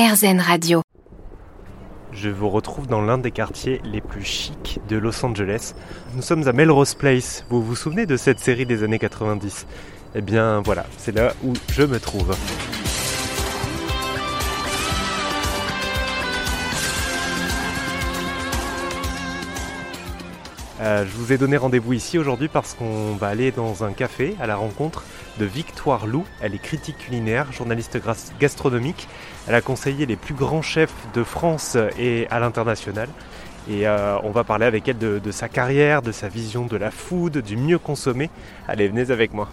RZN Radio. Je vous retrouve dans l'un des quartiers les plus chics de Los Angeles. Nous sommes à Melrose Place. Vous vous souvenez de cette série des années 90 Eh bien voilà, c'est là où je me trouve. Euh, je vous ai donné rendez-vous ici aujourd'hui parce qu'on va aller dans un café à la rencontre de Victoire Lou. Elle est critique culinaire, journaliste gastronomique. Elle a conseillé les plus grands chefs de France et à l'international. Et euh, on va parler avec elle de, sa carrière, de sa vision de la food, du mieux consommer. Allez, venez avec moi.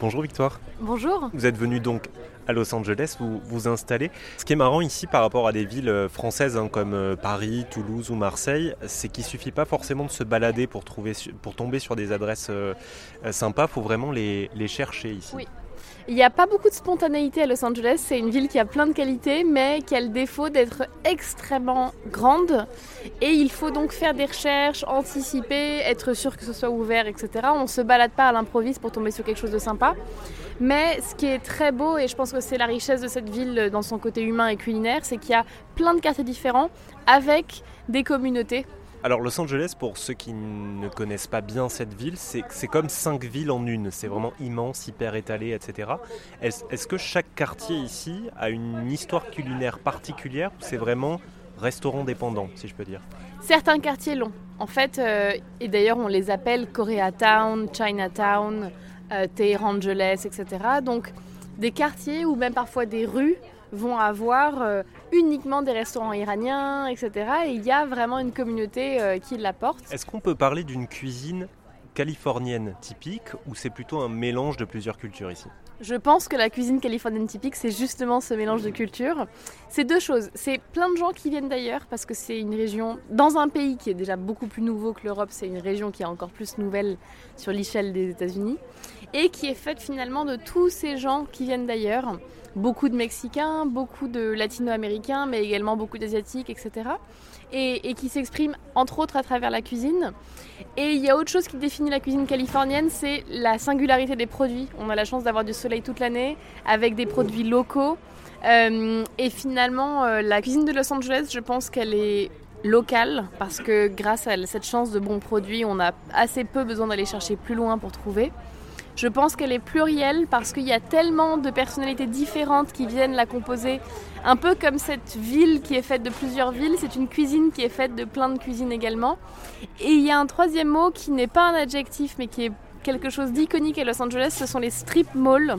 Bonjour Victoire. Bonjour. Vous êtes venue donc à Los Angeles, vous vous installez. Ce qui est marrant ici par rapport à des villes euh, françaises hein, comme euh, Paris, Toulouse ou Marseille, c'est qu'il suffit pas forcément de se balader pour, trouver, pour tomber sur des adresses euh, sympas, il faut vraiment les, les chercher ici. Oui. Il n'y a pas beaucoup de spontanéité à Los Angeles. C'est une ville qui a plein de qualités, mais qui a le défaut d'être extrêmement grande. Et il faut donc faire des recherches, anticiper, être sûr que ce soit ouvert, etc. On ne se balade pas à l'improviste pour tomber sur quelque chose de sympa. Mais ce qui est très beau, et je pense que c'est la richesse de cette ville dans son côté humain et culinaire, c'est qu'il y a plein de quartiers différents avec des communautés alors Los Angeles, pour ceux qui ne connaissent pas bien cette ville, c'est comme cinq villes en une. C'est vraiment immense, hyper étalé, etc. Est-ce que chaque quartier ici a une histoire culinaire particulière ou c'est vraiment restaurant dépendant, si je peux dire? Certains quartiers l'ont. En fait, euh, et d'ailleurs on les appelle Koreatown, Chinatown, euh, Angeles, etc. Donc des quartiers ou même parfois des rues vont avoir euh, uniquement des restaurants iraniens, etc. Et il y a vraiment une communauté euh, qui l'apporte. Est-ce qu'on peut parler d'une cuisine californienne typique ou c'est plutôt un mélange de plusieurs cultures ici? Je pense que la cuisine californienne typique, c'est justement ce mélange de cultures. C'est deux choses. C'est plein de gens qui viennent d'ailleurs parce que c'est une région, dans un pays qui est déjà beaucoup plus nouveau que l'Europe, c'est une région qui est encore plus nouvelle sur l'échelle des États-Unis et qui est faite finalement de tous ces gens qui viennent d'ailleurs beaucoup de Mexicains, beaucoup de Latino-Américains, mais également beaucoup d'Asiatiques, etc. Et, qui s'expriment entre autres à travers la cuisine. Et il y a autre chose qui définit la cuisine californienne, c'est la singularité des produits. On a la chance d'avoir du soleil toute l'année, avec des produits locaux. Euh, et finalement, euh, la cuisine de Los Angeles, je pense qu'elle est locale, parce que grâce à cette chance de bons produits, on a assez peu besoin d'aller chercher plus loin pour trouver. Je pense qu'elle est plurielle parce qu'il y a tellement de personnalités différentes qui viennent la composer. Un peu comme cette ville qui est faite de plusieurs villes, c'est une cuisine qui est faite de plein de cuisines également. Et il y a un troisième mot qui n'est pas un adjectif mais qui est quelque chose d'iconique à Los Angeles, ce sont les strip malls.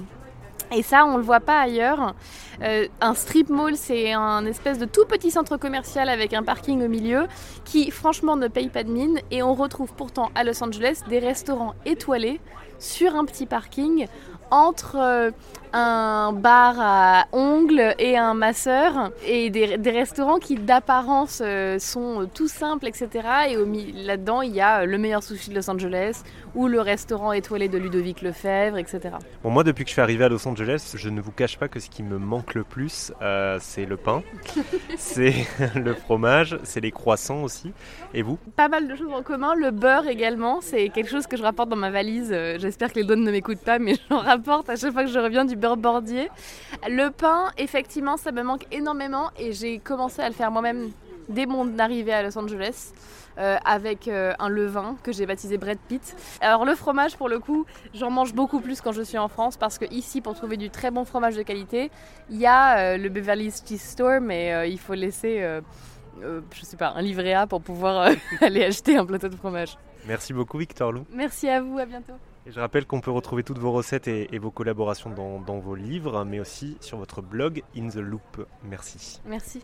Et ça, on ne le voit pas ailleurs. Euh, un strip mall, c'est un espèce de tout petit centre commercial avec un parking au milieu qui, franchement, ne paye pas de mine. Et on retrouve pourtant à Los Angeles des restaurants étoilés sur un petit parking entre euh, un bar à ongles et un masseur et des, restaurants qui d'apparence euh, sont tout simples, etc. Et là-dedans, il y a le meilleur sushi de Los Angeles ou le restaurant étoilé de Ludovic Lefebvre, etc. Bon, moi, depuis que je suis arrivé à Los Angeles, je ne vous cache pas que ce qui me manque le plus, euh, c'est le pain, c'est le fromage, c'est les croissants aussi. Et vous? Pas mal de choses en commun. Le beurre également, c'est quelque chose que je rapporte dans ma valise. J'espère que les douanes ne m'écoutent pas, mais j'en rapporte à chaque fois que je reviens du beurre bordier. Le pain, effectivement, ça me manque énormément et j'ai commencé à le faire moi-même dès mon arrivée à Los Angeles. Euh, avec euh, un levain que j'ai baptisé Brad Pitt. Alors le fromage pour le coup, j'en mange beaucoup plus quand je suis en France parce que ici pour trouver du très bon fromage de qualité, il y a euh, le Beverly's Cheese Store mais il faut laisser je sais pas un livret A pour pouvoir aller acheter un plateau de fromage. Merci beaucoup Victor Lou. Merci à vous, à bientôt je rappelle qu'on peut retrouver toutes vos recettes et, vos collaborations dans, dans vos livres, mais aussi sur votre blog In the Loop. Merci. Merci.